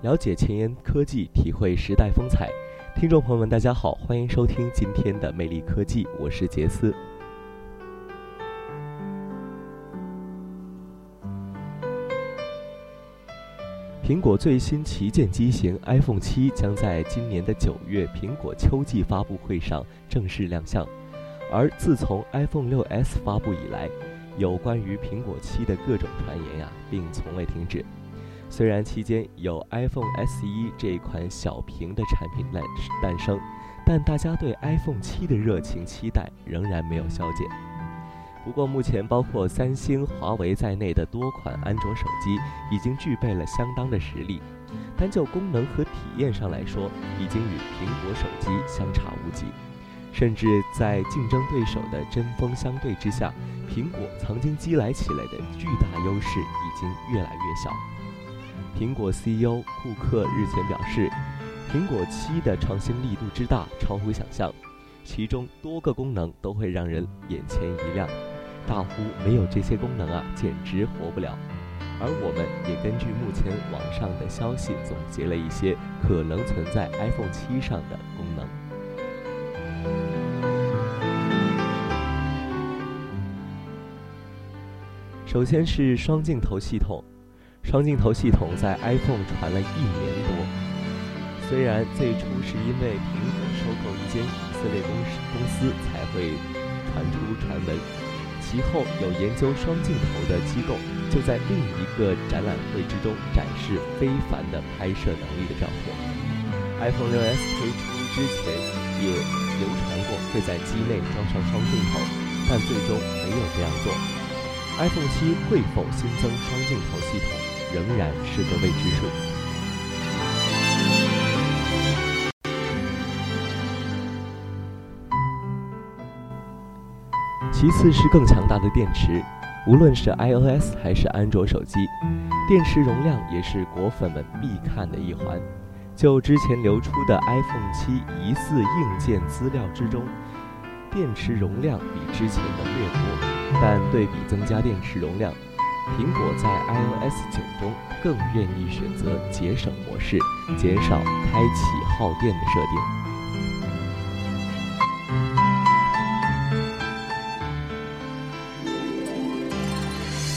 了解前沿科技，体会时代风采。听众朋友们，大家好，欢迎收听今天的魅力科技，我是杰斯。苹果最新旗舰机型 iPhone 七将在今年的九月苹果秋季发布会上正式亮相，而自从 iPhone 六 S 发布以来，有关于苹果七的各种传言呀，并从未停止。虽然期间有 iPhone SE 这一款小屏的产品诞诞生，但大家对 iPhone 七的热情期待仍然没有消减。不过，目前包括三星、华为在内的多款安卓手机已经具备了相当的实力，单就功能和体验上来说，已经与苹果手机相差无几。甚至在竞争对手的针锋相对之下，苹果曾经积累起来的巨大优势已经越来越小。苹果 CEO 库克日前表示，苹果七的创新力度之大超乎想象，其中多个功能都会让人眼前一亮，大呼没有这些功能啊，简直活不了。而我们也根据目前网上的消息，总结了一些可能存在 iPhone 七上的功能。首先是双镜头系统。双镜头系统在 iPhone 传了一年多，虽然最初是因为苹果收购一间以色列公司公司才会传出传闻，其后有研究双镜头的机构就在另一个展览会之中展示非凡的拍摄能力的照片。iPhone 6s 推出之前也流传过会在机内装上双镜头，但最终没有这样做。iPhone 7会否新增双镜头系统？仍然是个未知数。其次是更强大的电池，无论是 iOS 还是安卓手机，电池容量也是果粉们必看的一环。就之前流出的 iPhone 7疑似硬件资料之中，电池容量比之前的略多，但对比增加电池容量。苹果在 iOS 九中更愿意选择节省模式，减少开启耗电的设定。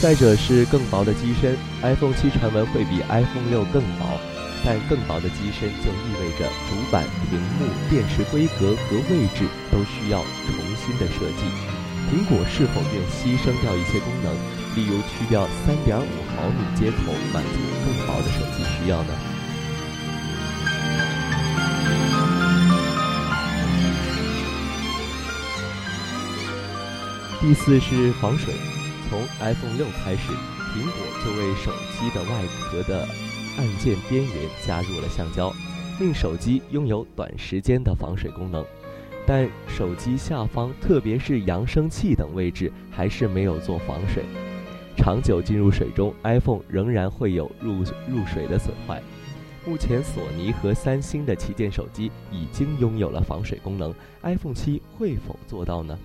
再者是更薄的机身，iPhone 七传闻会比 iPhone 六更薄，但更薄的机身就意味着主板、屏幕、电池规格和位置都需要重新的设计。苹果是否愿牺牲掉一些功能？例如，去掉3.5毫米接口，满足更薄的手机需要呢？第四是防水。从 iPhone 6开始，苹果就为手机的外壳的按键边缘加入了橡胶，令手机拥有短时间的防水功能。但手机下方，特别是扬声器等位置，还是没有做防水。长久进入水中，iPhone 仍然会有入入水的损坏。目前，索尼和三星的旗舰手机已经拥有了防水功能，iPhone 7会否做到呢？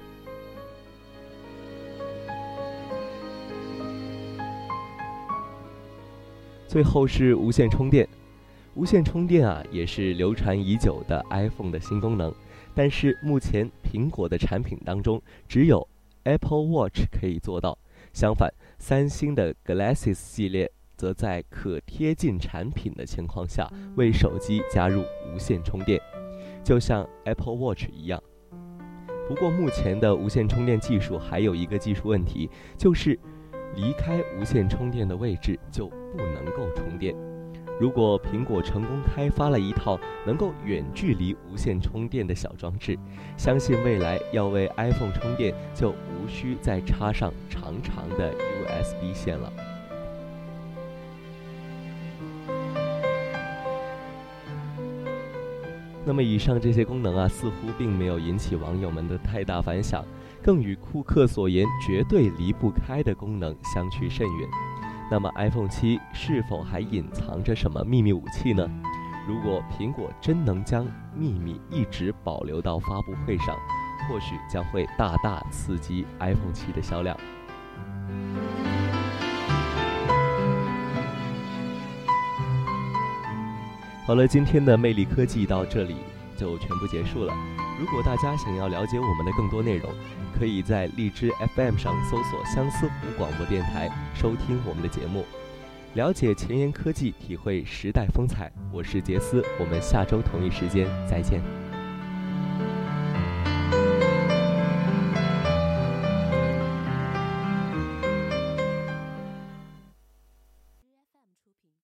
最后是无线充电，无线充电啊，也是流传已久的 iPhone 的新功能，但是目前苹果的产品当中只有 Apple Watch 可以做到，相反。三星的 Glasses 系列则在可贴近产品的情况下为手机加入无线充电，就像 Apple Watch 一样。不过，目前的无线充电技术还有一个技术问题，就是离开无线充电的位置就不能够充电。如果苹果成功开发了一套能够远距离无线充电的小装置相信未来要为 iphone 充电就无需再插上长长的 usb 线了。那么以上这些功能啊似乎并没有引起网友们的太大反响更与库克所言绝对离不开的功能相去甚远。那么 iPhone 七是否还隐藏着什么秘密武器呢？如果苹果真能将秘密一直保留到发布会上，或许将会大大刺激 iPhone 七的销量。好了，今天的魅力科技到这里就全部结束了。如果大家想要了解我们的更多内容，可以在荔枝 FM 上搜索“相思湖广播电台”收听我们的节目，了解前沿科技，体会时代风采。我是杰斯，我们下周同一时间再见。